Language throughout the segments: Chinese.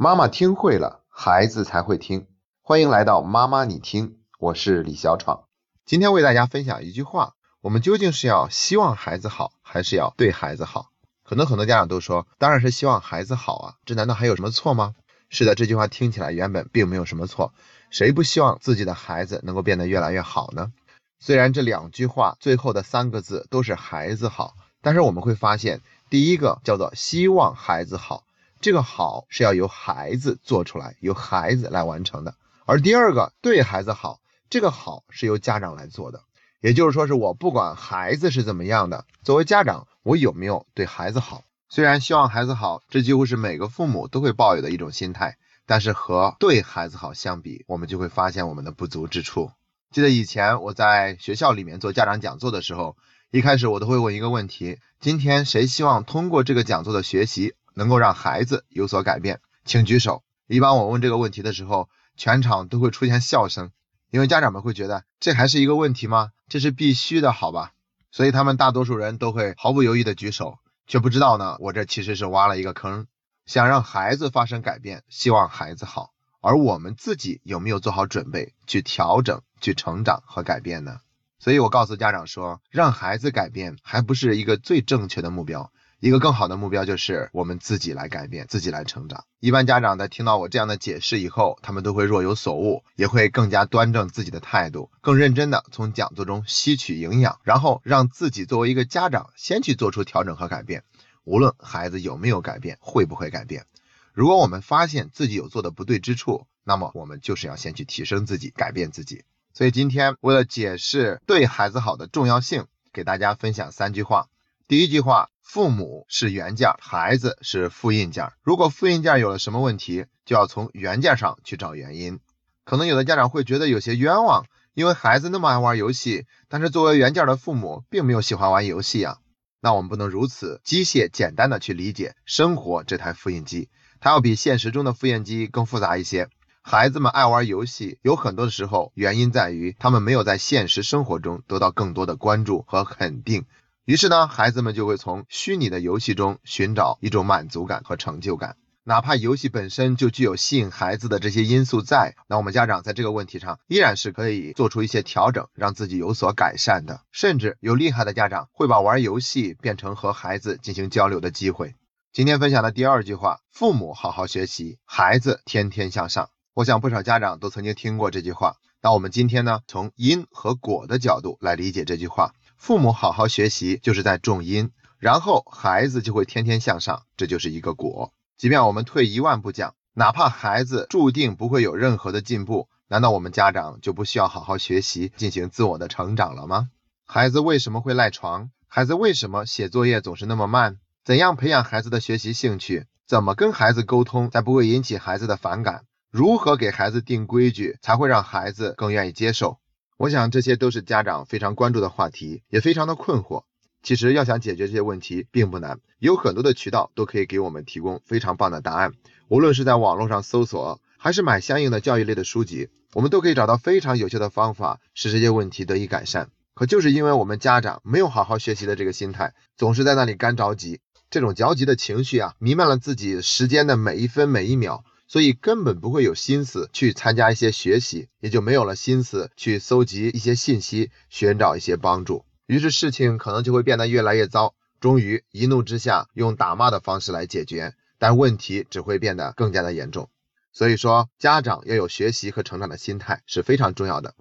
妈妈听会了，孩子才会听。欢迎来到妈妈你听，我是李小闯。今天为大家分享一句话：我们究竟是要希望孩子好，还是要对孩子好？可能很多家长都说，当然是希望孩子好啊，这难道还有什么错吗？是的，这句话听起来原本并没有什么错。谁不希望自己的孩子能够变得越来越好呢？虽然这两句话最后的三个字都是孩子好，但是我们会发现，第一个叫做希望孩子好。这个好是要由孩子做出来，由孩子来完成的。而第二个对孩子好，这个好是由家长来做的。也就是说，是我不管孩子是怎么样的，作为家长，我有没有对孩子好？虽然希望孩子好，这几乎是每个父母都会抱有的一种心态，但是和对孩子好相比，我们就会发现我们的不足之处。记得以前我在学校里面做家长讲座的时候，一开始我都会问一个问题：今天谁希望通过这个讲座的学习？能够让孩子有所改变，请举手。一般我问这个问题的时候，全场都会出现笑声，因为家长们会觉得这还是一个问题吗？这是必须的，好吧？所以他们大多数人都会毫不犹豫的举手，却不知道呢，我这其实是挖了一个坑。想让孩子发生改变，希望孩子好，而我们自己有没有做好准备去调整、去成长和改变呢？所以我告诉家长说，让孩子改变还不是一个最正确的目标。一个更好的目标就是我们自己来改变，自己来成长。一般家长在听到我这样的解释以后，他们都会若有所悟，也会更加端正自己的态度，更认真的从讲座中吸取营养，然后让自己作为一个家长先去做出调整和改变。无论孩子有没有改变，会不会改变，如果我们发现自己有做的不对之处，那么我们就是要先去提升自己，改变自己。所以今天为了解释对孩子好的重要性，给大家分享三句话。第一句话，父母是原件，孩子是复印件。如果复印件有了什么问题，就要从原件上去找原因。可能有的家长会觉得有些冤枉，因为孩子那么爱玩游戏，但是作为原件的父母并没有喜欢玩游戏啊。那我们不能如此机械简单的去理解生活这台复印机，它要比现实中的复印机更复杂一些。孩子们爱玩游戏，有很多的时候原因在于他们没有在现实生活中得到更多的关注和肯定。于是呢，孩子们就会从虚拟的游戏中寻找一种满足感和成就感，哪怕游戏本身就具有吸引孩子的这些因素在，那我们家长在这个问题上依然是可以做出一些调整，让自己有所改善的。甚至有厉害的家长会把玩游戏变成和孩子进行交流的机会。今天分享的第二句话：父母好好学习，孩子天天向上。我想不少家长都曾经听过这句话。那我们今天呢，从因和果的角度来理解这句话。父母好好学习，就是在种因，然后孩子就会天天向上，这就是一个果。即便我们退一万步讲，哪怕孩子注定不会有任何的进步，难道我们家长就不需要好好学习，进行自我的成长了吗？孩子为什么会赖床？孩子为什么写作业总是那么慢？怎样培养孩子的学习兴趣？怎么跟孩子沟通才不会引起孩子的反感？如何给孩子定规矩才会让孩子更愿意接受？我想这些都是家长非常关注的话题，也非常的困惑。其实要想解决这些问题并不难，有很多的渠道都可以给我们提供非常棒的答案。无论是在网络上搜索，还是买相应的教育类的书籍，我们都可以找到非常有效的方法，使这些问题得以改善。可就是因为我们家长没有好好学习的这个心态，总是在那里干着急，这种着急的情绪啊，弥漫了自己时间的每一分每一秒。所以根本不会有心思去参加一些学习，也就没有了心思去搜集一些信息，寻找一些帮助。于是事情可能就会变得越来越糟，终于一怒之下用打骂的方式来解决，但问题只会变得更加的严重。所以说，家长要有学习和成长的心态是非常重要的。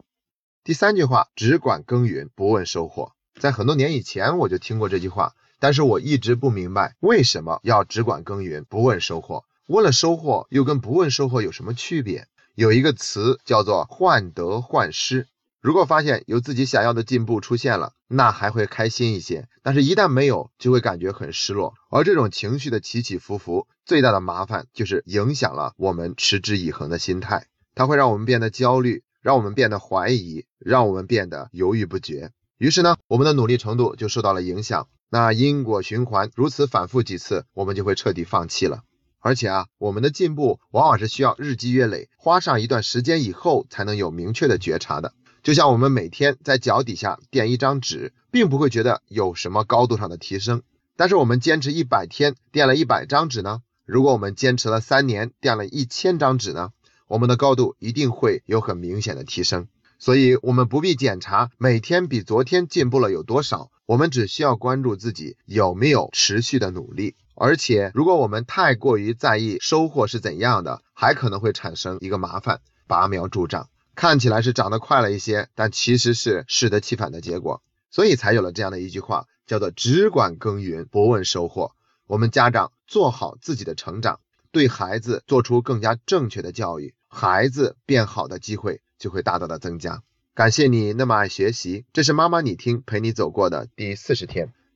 第三句话，只管耕耘，不问收获。在很多年以前我就听过这句话，但是我一直不明白为什么要只管耕耘，不问收获。问了收获，又跟不问收获有什么区别？有一个词叫做患得患失。如果发现有自己想要的进步出现了，那还会开心一些；但是，一旦没有，就会感觉很失落。而这种情绪的起起伏伏，最大的麻烦就是影响了我们持之以恒的心态。它会让我们变得焦虑，让我们变得怀疑，让我们变得犹豫不决。于是呢，我们的努力程度就受到了影响。那因果循环如此反复几次，我们就会彻底放弃了。而且啊，我们的进步往往是需要日积月累，花上一段时间以后才能有明确的觉察的。就像我们每天在脚底下垫一张纸，并不会觉得有什么高度上的提升，但是我们坚持一百天垫了一百张纸呢，如果我们坚持了三年，垫了一千张纸呢，我们的高度一定会有很明显的提升。所以，我们不必检查每天比昨天进步了有多少，我们只需要关注自己有没有持续的努力。而且，如果我们太过于在意收获是怎样的，还可能会产生一个麻烦：拔苗助长。看起来是长得快了一些，但其实是适得其反的结果。所以才有了这样的一句话，叫做“只管耕耘，不问收获”。我们家长做好自己的成长，对孩子做出更加正确的教育，孩子变好的机会。就会大大的增加。感谢你那么爱学习，这是妈妈你听陪你走过的第四十天。